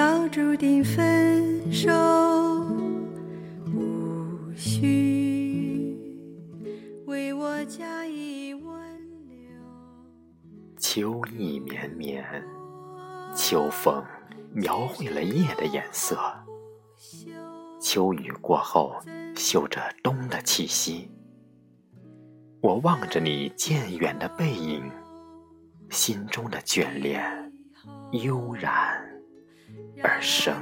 早注定分手，无需为我加以挽留。秋意绵绵，秋风描绘了夜的颜色。秋雨过后，嗅着冬的气息。我望着你渐远的背影，心中的眷恋悠然而生。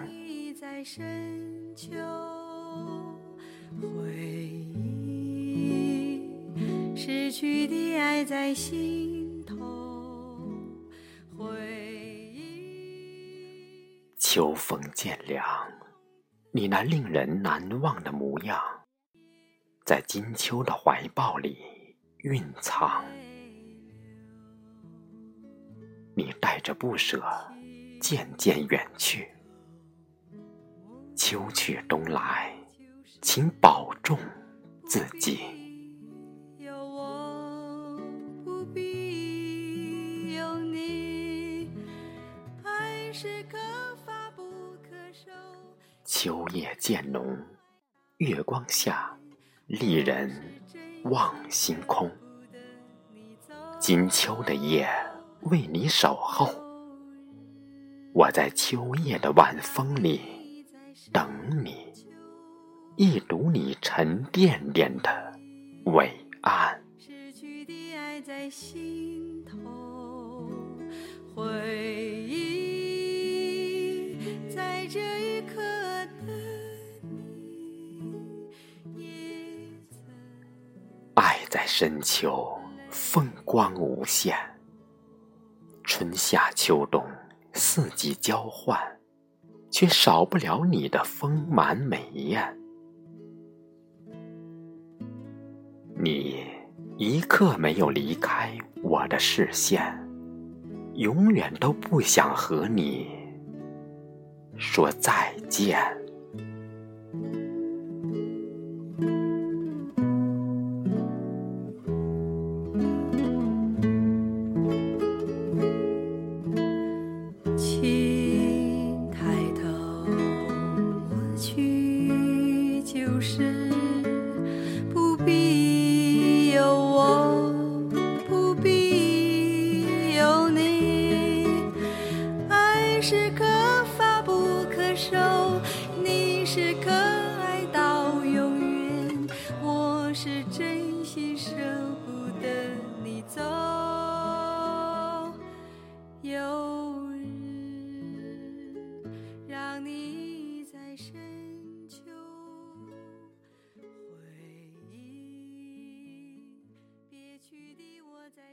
失去的爱在心头，回忆。秋风渐凉，你那令人难忘的模样，在金秋的怀抱里。蕴藏，你带着不舍，渐渐远去。秋去冬来，请保重自己。有我不必有你，爱是可发不可收。秋夜渐浓，月光下，丽人。望星空，金秋的夜为你守候。我在秋夜的晚风里等你，一睹你沉甸甸的伟岸。失去的爱在心头，回忆在这一刻。在深秋，风光无限。春夏秋冬，四季交换，却少不了你的丰满美艳。你一刻没有离开我的视线，永远都不想和你说再见。是不必有我不必有你。爱是可发不可收你是可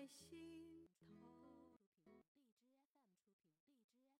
心。